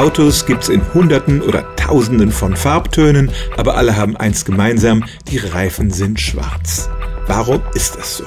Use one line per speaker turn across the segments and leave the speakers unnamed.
Autos gibt's in Hunderten oder Tausenden von Farbtönen, aber alle haben eins gemeinsam, die Reifen sind schwarz. Warum ist das so?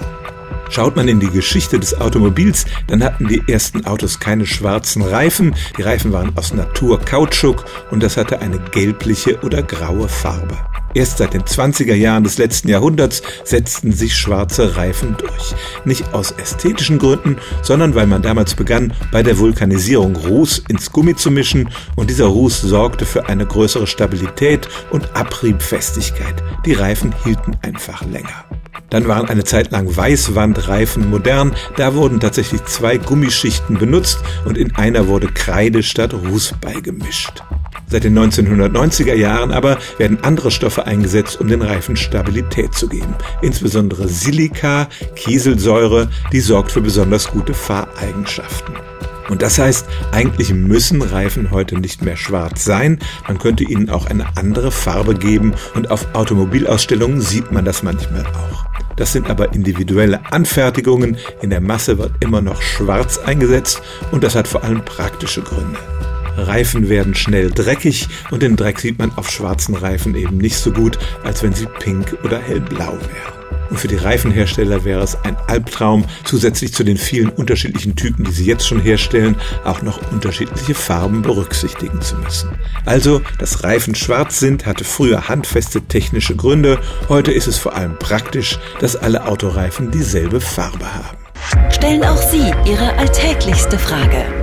Schaut man in die Geschichte des Automobils, dann hatten die ersten Autos keine schwarzen Reifen. Die Reifen waren aus Naturkautschuk und das hatte eine gelbliche oder graue Farbe. Erst seit den 20er Jahren des letzten Jahrhunderts setzten sich schwarze Reifen durch. Nicht aus ästhetischen Gründen, sondern weil man damals begann, bei der Vulkanisierung Ruß ins Gummi zu mischen und dieser Ruß sorgte für eine größere Stabilität und Abriebfestigkeit. Die Reifen hielten einfach länger. Dann waren eine Zeit lang Weißwandreifen modern. Da wurden tatsächlich zwei Gummischichten benutzt und in einer wurde Kreide statt Ruß beigemischt. Seit den 1990er Jahren aber werden andere Stoffe eingesetzt, um den Reifen Stabilität zu geben. Insbesondere Silika, Kieselsäure, die sorgt für besonders gute Fahreigenschaften. Und das heißt, eigentlich müssen Reifen heute nicht mehr schwarz sein. Man könnte ihnen auch eine andere Farbe geben und auf Automobilausstellungen sieht man das manchmal auch. Das sind aber individuelle Anfertigungen. In der Masse wird immer noch schwarz eingesetzt und das hat vor allem praktische Gründe. Reifen werden schnell dreckig und den Dreck sieht man auf schwarzen Reifen eben nicht so gut, als wenn sie pink oder hellblau wären. Und für die Reifenhersteller wäre es ein Albtraum, zusätzlich zu den vielen unterschiedlichen Typen, die sie jetzt schon herstellen, auch noch unterschiedliche Farben berücksichtigen zu müssen. Also, dass Reifen schwarz sind, hatte früher handfeste technische Gründe. Heute ist es vor allem praktisch, dass alle Autoreifen dieselbe Farbe haben.
Stellen auch Sie Ihre alltäglichste Frage